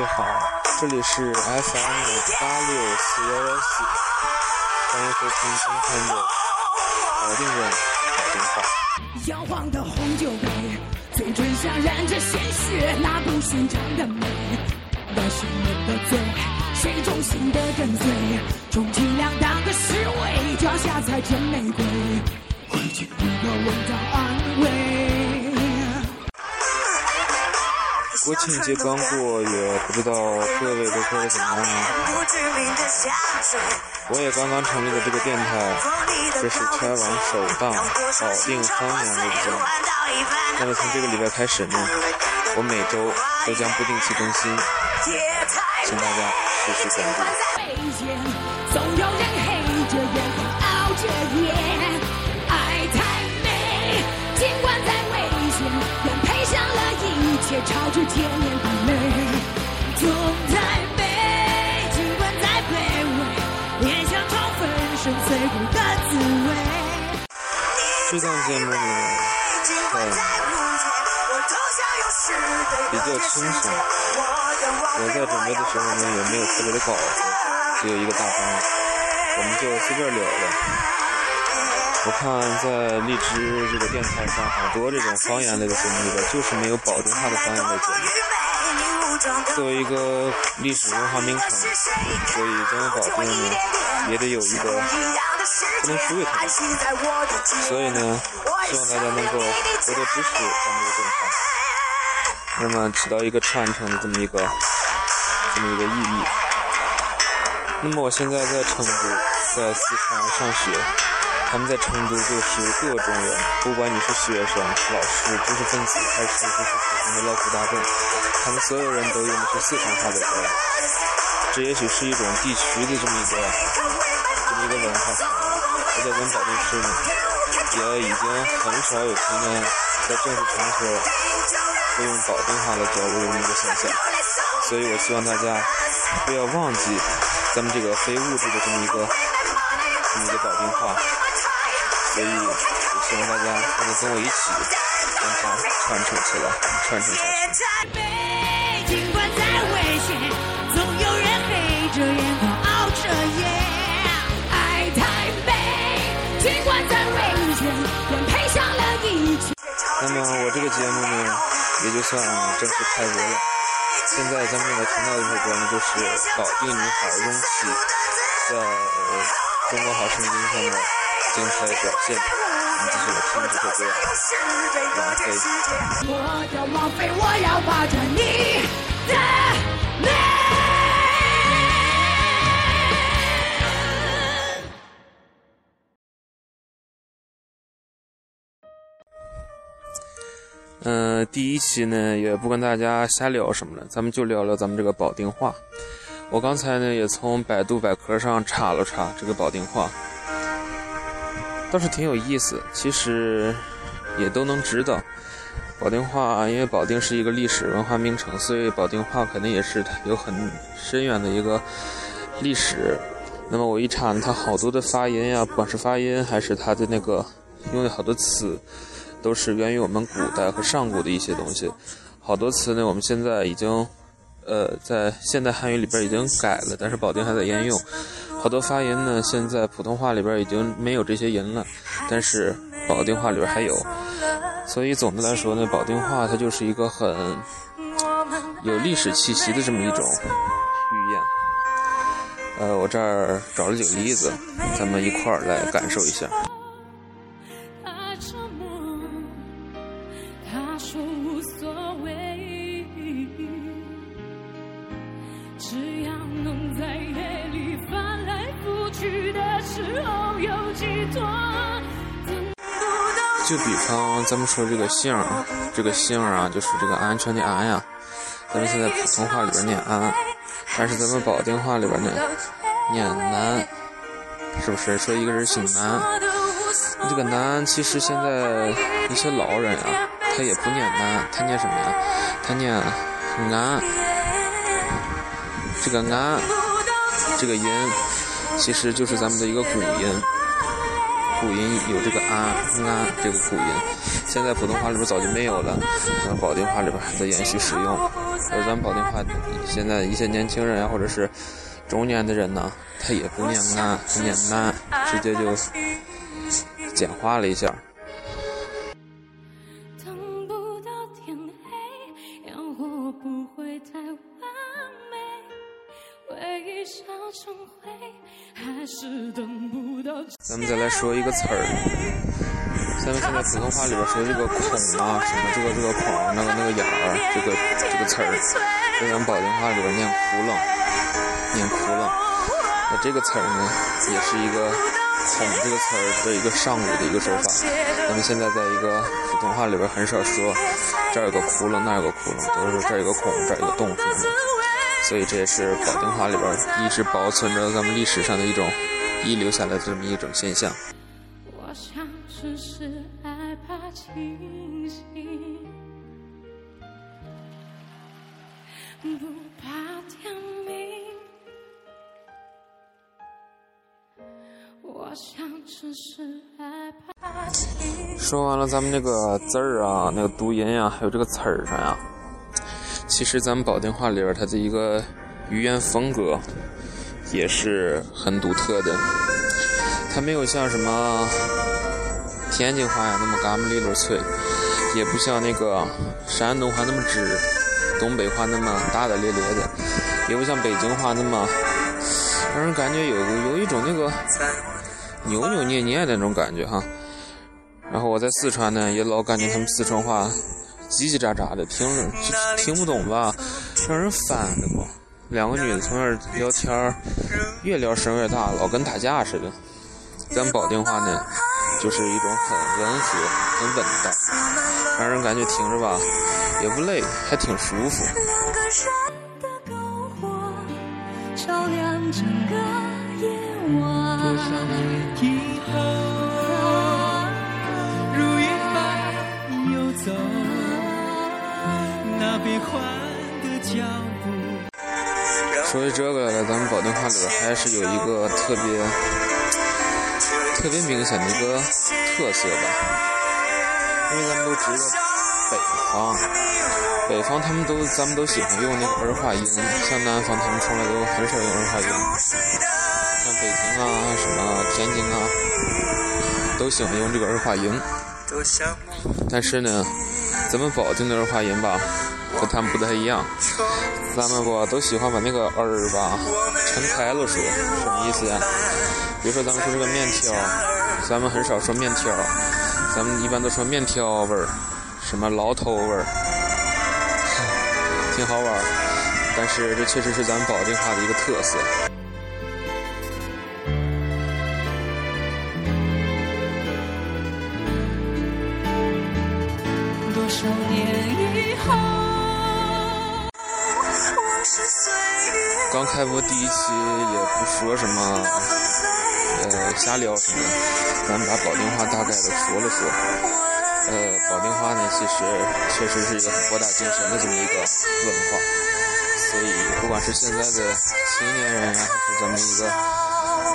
位好，这里是 FM 八六四幺幺四，欢迎收听今天的保定人保定话。摇晃的红酒杯，嘴唇上染着鲜血，那不寻常的美，那是人的罪，谁忠心的跟随，充其量当个侍卫，脚下踩着玫瑰，回去不要闻到安慰。国庆节刚过，也不知道各位都过得怎么样呢？我也刚刚成立了这个电台，这是开网首档保定方言类节目。那么从这个礼拜开始呢，我每周都将不定期更新，请大家持续关注。朝着千年的美。总太美，尽管再卑微，也想尝粉身碎骨的滋味。这档节目呢，很比较轻松。我在准备的时候呢，也没有特别的稿子，只有一个大纲，我们就随便聊聊。我看在荔枝这个电台上，很多这种方言类的节目里边，就是没有保定话的方言类节目。作为一个历史文化名城，所以咱们保定呢，也得有一个不能输给他们。所以呢，希望大家能够多多支持咱们这个电台，那么起到一个传承的这么一个这么一个意义。那么我现在在成都，在四川上学。他们在成都就是各种人，不管你是学生、老师、知识分子，还是就是普通的劳苦大众，他们所有人都用的是四川话在交流。这也许是一种地区的这么一个这么一个文化。我在咱保定市呢，也已经很少有听见在正式场合会用保定话来交流的一个现象。所以我希望大家不要忘记咱们这个非物质的这么一个这么一个保定话。所以，希望大家能够跟我一起让它传承起来，传承下去。尽管再危险，总有人黑着眼眶熬着夜。爱太美，尽管再危险，愿赔上了一切。那么我这个节目呢，也就算正式开播了。现在咱们正在听到的这首歌呢，就是保定女孩荣熙在《中国好声音》上面。精彩的表现，我们继续来听这首歌《王菲》。我要王菲，我要霸占你的美。嗯，第一期呢，也不跟大家瞎聊什么了，咱们就聊聊咱们这个保定话。我刚才呢，也从百度百科上查了查这个保定话。倒是挺有意思，其实也都能知道。保定话，因为保定是一个历史文化名城，所以保定话肯定也是有很深远的一个历史。那么我一查，它好多的发音呀，不管是发音还是它的那个用的好多词，都是源于我们古代和上古的一些东西。好多词呢，我们现在已经呃在现代汉语里边已经改了，但是保定还在沿用。好多发音呢，现在普通话里边已经没有这些音了，但是保定话里边还有。所以总的来说呢，保定话它就是一个很有历史气息的这么一种语言。呃，我这儿找了几个例子，咱们一块儿来感受一下。就比方咱们说这个姓儿，这个姓儿啊，就是这个安全的安呀。咱们现在普通话里边念安，但是咱们保定话里边呢念南，是不是？说一个人姓南，这个南其实现在一些老人啊，他也不念南，他念什么呀？他念安。这个安，这个音其实就是咱们的一个古音。古音有这个啊啊这个古音，现在普通话里边早就没有了，咱们保定话里边还在延续使用。而咱们保定话现在一些年轻人啊，或者是中年的人呢，他也不念啊，他念啊，直接就简化了一下。咱们再来说一个词儿，咱们现在普通话里边说这个“孔”啊，什么这个这个“孔”那个那个眼儿，这个这个词儿，在咱保定话里边念“窟窿”，念“窟窿”。那这个词儿呢，也是一个“孔”这个词儿的一个上古的一个说法。咱们现在在一个普通话里边很少说这儿有个窟窿，那儿有个窟窿，都是说这儿有个孔，这儿有个洞什么的。所以这也是保定话里边一直保存着咱们历史上的一种遗留下来的这么一种现象。说完了咱们那个字儿啊，那个读音啊，还有这个词儿上呀。其实咱们保定话里边，它的一个语言风格也是很独特的。它没有像什么天津话呀那么嘎么利落脆，也不像那个山东话那么直，东北话那么大大咧咧的，也不像北京话那么让人感觉有有一种那个扭扭捏捏的那种感觉哈。然后我在四川呢，也老感觉他们四川话。叽叽喳喳的，听听不懂吧，让人烦的不。两个女的从那儿聊天儿，越聊声越大，老跟打架似的。咱保定话呢，就是一种很温和、很稳当，让人感觉听着吧也不累，还挺舒服。说起这个来，咱们保定话里边还是有一个特别、特别明显的一个特色吧。因为咱们都知道，北方，北方他们都咱们都喜欢用那个儿化音，像南方他们从来都很少用儿化音。像北京啊、什么天津啊，都喜欢用这个儿化音。但是呢，咱们保定的儿化音吧。和他们不太一样，咱们不都喜欢把那个儿吧撑开了说，什么意思呀？比如说咱们说这个面条，咱们很少说面条，咱们一般都说面条味儿，什么老头味儿，挺好玩儿。但是这确实是咱们保定话的一个特色。多少年以后。刚开播第一期也不说什么，呃，瞎聊什么，咱们把保定话大概的说了说。呃，保定话呢，其实确实是一个很博大精深的这么一个文化，所以不管是现在的青年人呀，还是咱们一个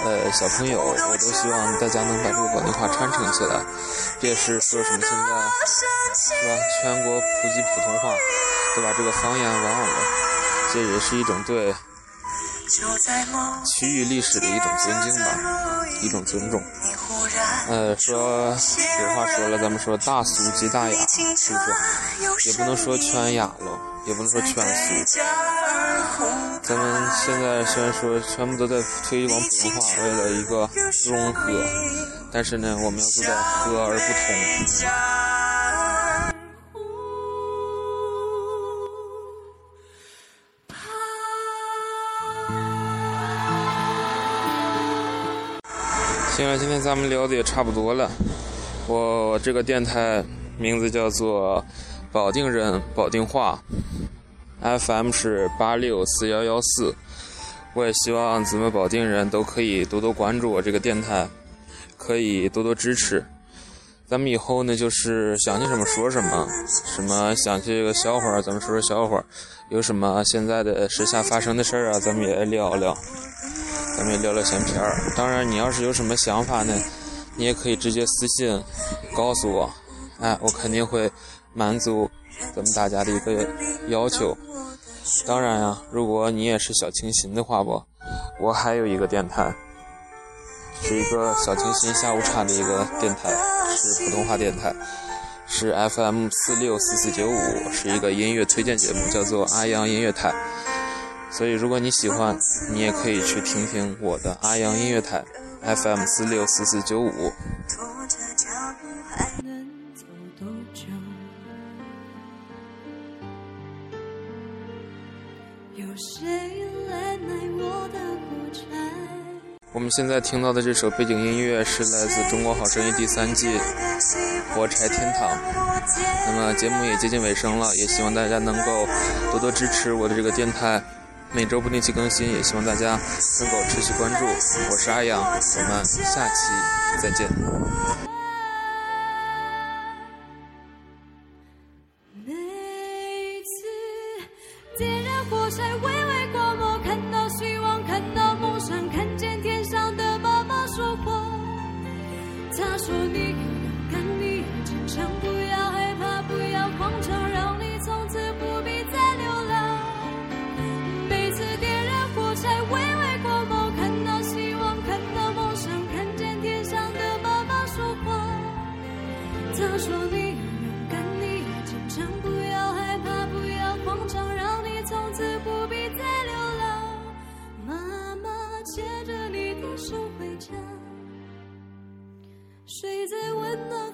呃小朋友，我都希望大家能把这个保定话传承起来。别是说什么现在是吧，全国普及普通话，都把这个方言忘了，这也是一种对。区域历史的一种尊敬吧，一种尊重。呃，说实话说了，咱们说大俗即大雅，是不是？也不能说全雅了，也不能说全俗。咱们现在虽然说全部都在推广普通话，为了一个融合，但是呢，我们要做到和而不同。行了，今天咱们聊的也差不多了。我这个电台名字叫做保定人保定话，FM 是八六四幺幺四。我也希望咱们保定人都可以多多关注我这个电台，可以多多支持。咱们以后呢，就是想起什么说什么，什么想起个笑话，咱们说说笑话。有什么现在的时下发生的事儿啊，咱们也聊聊。咱们聊聊闲篇儿。当然，你要是有什么想法呢，你也可以直接私信告诉我，哎，我肯定会满足咱们大家的一个要求。当然呀，如果你也是小清新的话不，我还有一个电台，是一个小清新下午茶的一个电台，是普通话电台，是 FM 四六四四九五，是一个音乐推荐节目，叫做阿阳音乐台。所以如果你喜欢，你也可以去听听我的阿阳音乐台 FM 四六四四九五。我们现在听到的这首背景音乐是来自《中国好声音》第三季《火柴天堂》。那么节目也接近尾声了，也希望大家能够多多支持我的这个电台，每周不定期更新，也希望大家能够持续关注。我是阿阳，我们下期再见。谁在温暖